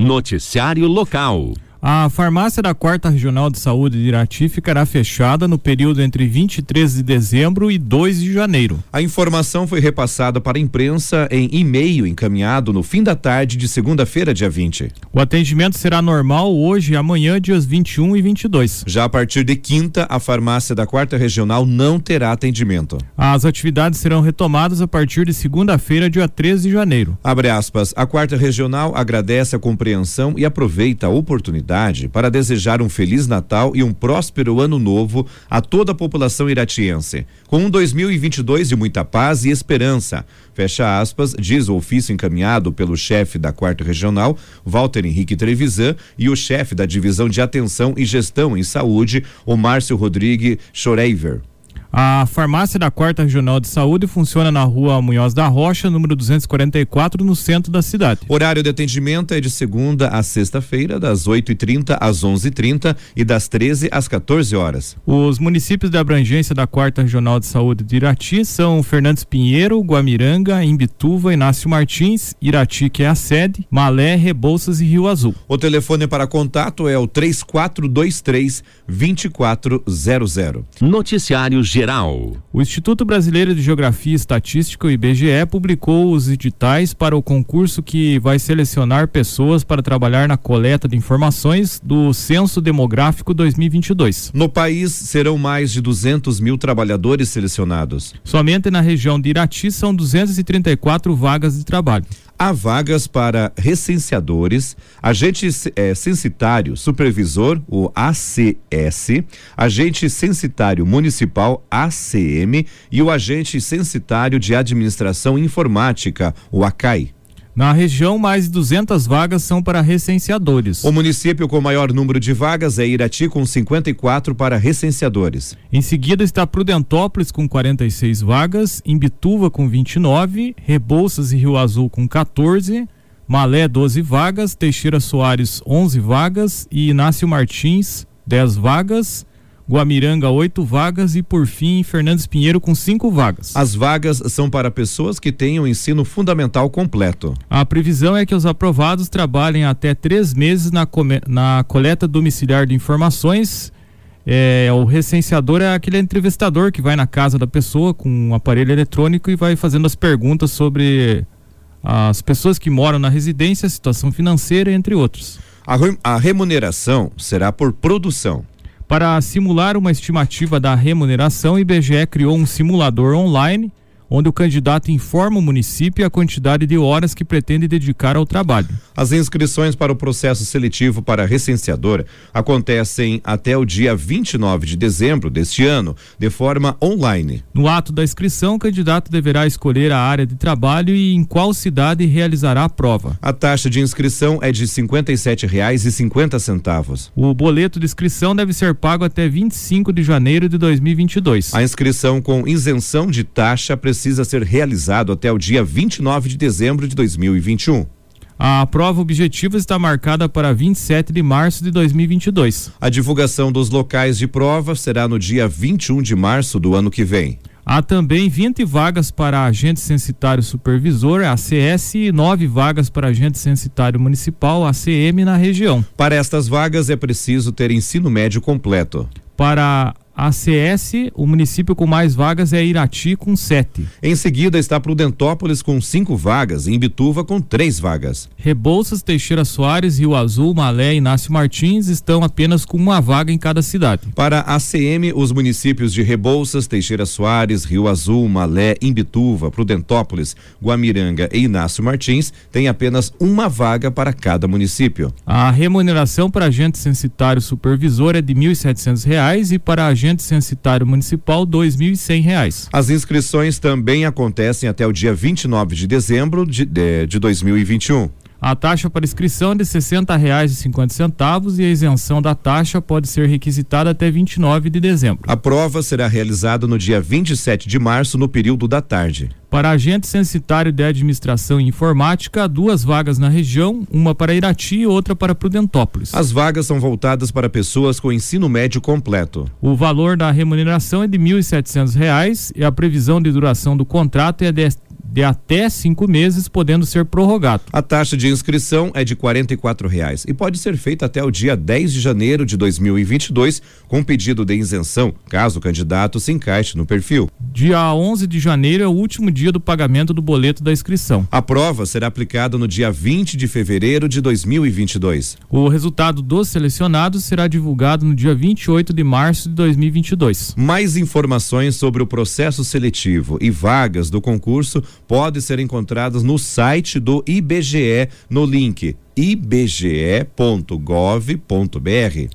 Noticiário Local. A farmácia da Quarta Regional de Saúde de Irati ficará fechada no período entre 23 de dezembro e 2 de janeiro. A informação foi repassada para a imprensa em e-mail encaminhado no fim da tarde de segunda-feira, dia 20. O atendimento será normal hoje e amanhã, dias 21 e 22. Já a partir de quinta, a farmácia da Quarta Regional não terá atendimento. As atividades serão retomadas a partir de segunda-feira, dia 13 de janeiro. Abre aspas. A Quarta Regional agradece a compreensão e aproveita a oportunidade oportunidade para desejar um Feliz Natal e um próspero Ano Novo a toda a população iratiense, com um 2022 de muita paz e esperança. Fecha aspas, diz o ofício encaminhado pelo chefe da Quarta Regional, Walter Henrique Trevisan, e o chefe da Divisão de Atenção e Gestão em Saúde, o Márcio Rodrigues Schoreiver. A farmácia da Quarta Regional de Saúde funciona na rua Munhoz da Rocha, número 244, no centro da cidade. Horário de atendimento é de segunda a sexta-feira, das 8h30 às 11h30 e das 13 às 14 horas. Os municípios de abrangência da Quarta Regional de Saúde de Irati são Fernandes Pinheiro, Guamiranga, Imbituva, Inácio Martins, Irati, que é a sede, Malé, Rebouças e Rio Azul. O telefone para contato é o 3423 2400. Noticiário Geral. O Instituto Brasileiro de Geografia e Estatística, o IBGE, publicou os editais para o concurso que vai selecionar pessoas para trabalhar na coleta de informações do Censo Demográfico 2022. No país serão mais de 200 mil trabalhadores selecionados. Somente na região de Irati são 234 vagas de trabalho. Há vagas para recenseadores, agente eh, censitário supervisor, o ACS, agente censitário municipal, ACM, e o agente censitário de administração informática, o ACAI. Na região, mais de 200 vagas são para recenseadores. O município com maior número de vagas é Irati, com 54 para recenseadores. Em seguida está Prudentópolis, com 46 vagas, Imbituva, com 29, Rebouças e Rio Azul, com 14, Malé, 12 vagas, Teixeira Soares, 11 vagas e Inácio Martins, 10 vagas. Guamiranga, oito vagas e, por fim, Fernandes Pinheiro com cinco vagas. As vagas são para pessoas que tenham ensino fundamental completo. A previsão é que os aprovados trabalhem até três meses na, na coleta domiciliar de informações. É, o recenseador é aquele entrevistador que vai na casa da pessoa com um aparelho eletrônico e vai fazendo as perguntas sobre as pessoas que moram na residência, situação financeira, entre outros. A, a remuneração será por produção. Para simular uma estimativa da remuneração, o IBGE criou um simulador online onde o candidato informa o município a quantidade de horas que pretende dedicar ao trabalho. As inscrições para o processo seletivo para recenseador acontecem até o dia 29 de dezembro deste ano, de forma online. No ato da inscrição, o candidato deverá escolher a área de trabalho e em qual cidade realizará a prova. A taxa de inscrição é de R$ 57,50. O boleto de inscrição deve ser pago até 25 de janeiro de 2022. A inscrição com isenção de taxa precisa precisa ser realizado até o dia 29 de dezembro de 2021. A prova objetiva está marcada para 27 de março de 2022. A divulgação dos locais de prova será no dia 21 de março do ano que vem. Há também 20 vagas para agente censitário supervisor, ACS, e 9 vagas para agente censitário municipal, ACM, na região. Para estas vagas é preciso ter ensino médio completo. Para a CS, o município com mais vagas é Irati, com sete. Em seguida está Prudentópolis com cinco vagas e Imbituva com três vagas. Rebouças, Teixeira Soares, Rio Azul, Malé e Inácio Martins estão apenas com uma vaga em cada cidade. Para a CM, os municípios de Rebouças, Teixeira Soares, Rio Azul, Malé, Imbituva, Prudentópolis, Guamiranga e Inácio Martins têm apenas uma vaga para cada município. A remuneração para agente censitário supervisor é de R$ 1.700 e para agente agente censitário municipal R$ 2.100. As inscrições também acontecem até o dia 29 de dezembro de, de, de 2021. A taxa para inscrição é de R$ 60,50 e a isenção da taxa pode ser requisitada até 29 de dezembro. A prova será realizada no dia 27 de março, no período da tarde. Para agente censitário de administração e informática, duas vagas na região, uma para Irati e outra para Prudentópolis. As vagas são voltadas para pessoas com ensino médio completo. O valor da remuneração é de R$ 1.700 e a previsão de duração do contrato é de de até cinco meses, podendo ser prorrogado. A taxa de inscrição é de R$ reais e pode ser feita até o dia 10 de janeiro de 2022, com pedido de isenção, caso o candidato se encaixe no perfil. Dia 11 de janeiro é o último dia do pagamento do boleto da inscrição. A prova será aplicada no dia 20 de fevereiro de 2022. O resultado dos selecionados será divulgado no dia 28 de março de 2022. Mais informações sobre o processo seletivo e vagas do concurso podem ser encontradas no site do IBGE no link ibge.gov.br.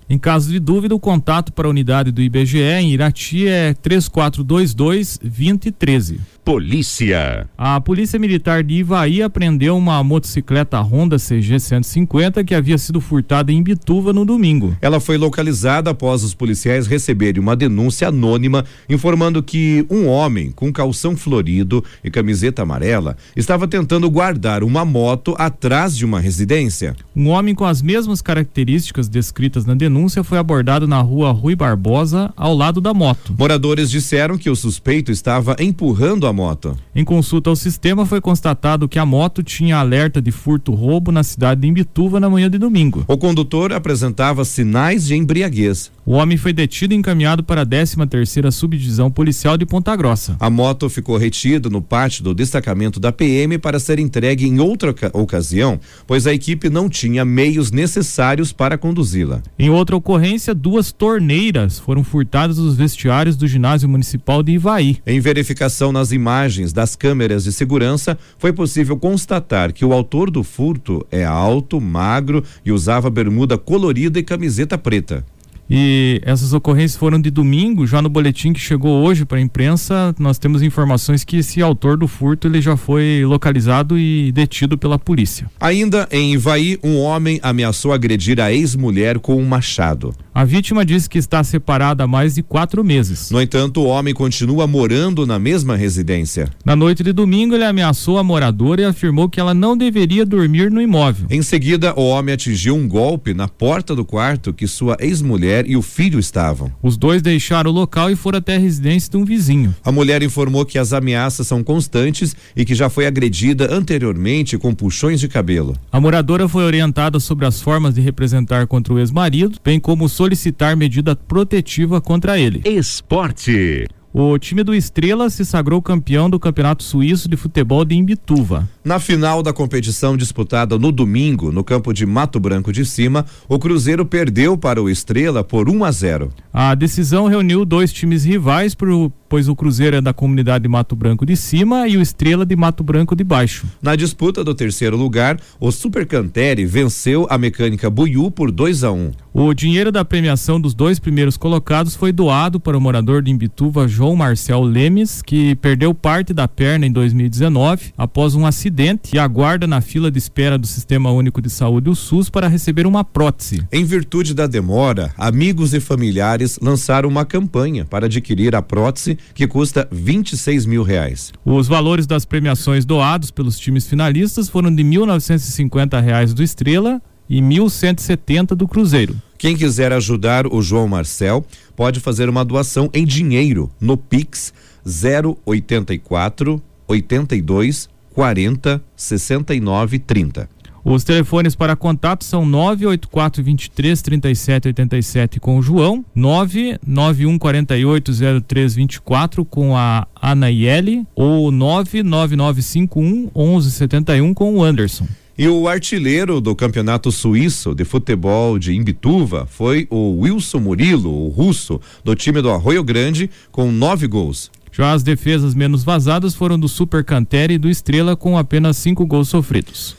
Em caso de dúvida, o contato para a unidade do IBGE em Irati é 3422 2013. Polícia. A Polícia Militar de Ivaí apreendeu uma motocicleta Honda CG 150 que havia sido furtada em Bituva no domingo. Ela foi localizada após os policiais receberem uma denúncia anônima informando que um homem com calção florido e camiseta amarela estava tentando guardar uma moto atrás de uma residência. Um homem com as mesmas características descritas na denúncia foi abordado na rua Rui Barbosa, ao lado da moto. Moradores disseram que o suspeito estava empurrando a moto. Em consulta ao sistema, foi constatado que a moto tinha alerta de furto-roubo na cidade de Imbituva na manhã de domingo. O condutor apresentava sinais de embriaguez. O homem foi detido e encaminhado para a 13 terceira subdivisão policial de Ponta Grossa. A moto ficou retida no pátio do destacamento da PM para ser entregue em outra ocasião, pois a equipe não tinha meios necessários para conduzi-la. Em outra ocorrência, duas torneiras foram furtadas dos vestiários do ginásio municipal de Ivaí. Em verificação nas imagens das câmeras de segurança, foi possível constatar que o autor do furto é alto, magro e usava bermuda colorida e camiseta preta. E essas ocorrências foram de domingo, já no boletim que chegou hoje para a imprensa, nós temos informações que esse autor do furto ele já foi localizado e detido pela polícia. Ainda em Ivaí, um homem ameaçou agredir a ex-mulher com um machado. A vítima disse que está separada há mais de quatro meses. No entanto, o homem continua morando na mesma residência. Na noite de domingo, ele ameaçou a moradora e afirmou que ela não deveria dormir no imóvel. Em seguida, o homem atingiu um golpe na porta do quarto que sua ex-mulher e o filho estavam. Os dois deixaram o local e foram até a residência de um vizinho. A mulher informou que as ameaças são constantes e que já foi agredida anteriormente com puxões de cabelo. A moradora foi orientada sobre as formas de representar contra o ex-marido, bem como solicitar medida protetiva contra ele. Esporte. O time do Estrela se sagrou campeão do Campeonato Suíço de Futebol de Imbituva. Na final da competição disputada no domingo, no campo de Mato Branco de Cima, o Cruzeiro perdeu para o Estrela por 1 a 0. A decisão reuniu dois times rivais, pois o Cruzeiro é da comunidade de Mato Branco de Cima e o Estrela de Mato Branco de Baixo. Na disputa do terceiro lugar, o Super Canteri venceu a mecânica Buiú por 2 a 1. O dinheiro da premiação dos dois primeiros colocados foi doado para o morador de Imbituva, João Marcel Lemes, que perdeu parte da perna em 2019 após um acidente e aguarda na fila de espera do Sistema Único de Saúde, o SUS, para receber uma prótese. Em virtude da demora, amigos e familiares lançaram uma campanha para adquirir a prótese que custa 26 mil reais. Os valores das premiações doados pelos times finalistas foram de 1.950 reais do Estrela e 1.170 do Cruzeiro. Quem quiser ajudar o João Marcel pode fazer uma doação em dinheiro no Pix 084 82 40 69 30. Os telefones para contato são 984 23 37 87 com o João, 991 48 03 24 com a Anaiele ou 99951 1171 com o Anderson. E o artilheiro do Campeonato Suíço de Futebol de Imbituva foi o Wilson Murilo, o russo, do time do Arroio Grande, com nove gols. Já as defesas menos vazadas foram do Super Canteri e do Estrela, com apenas cinco gols sofridos.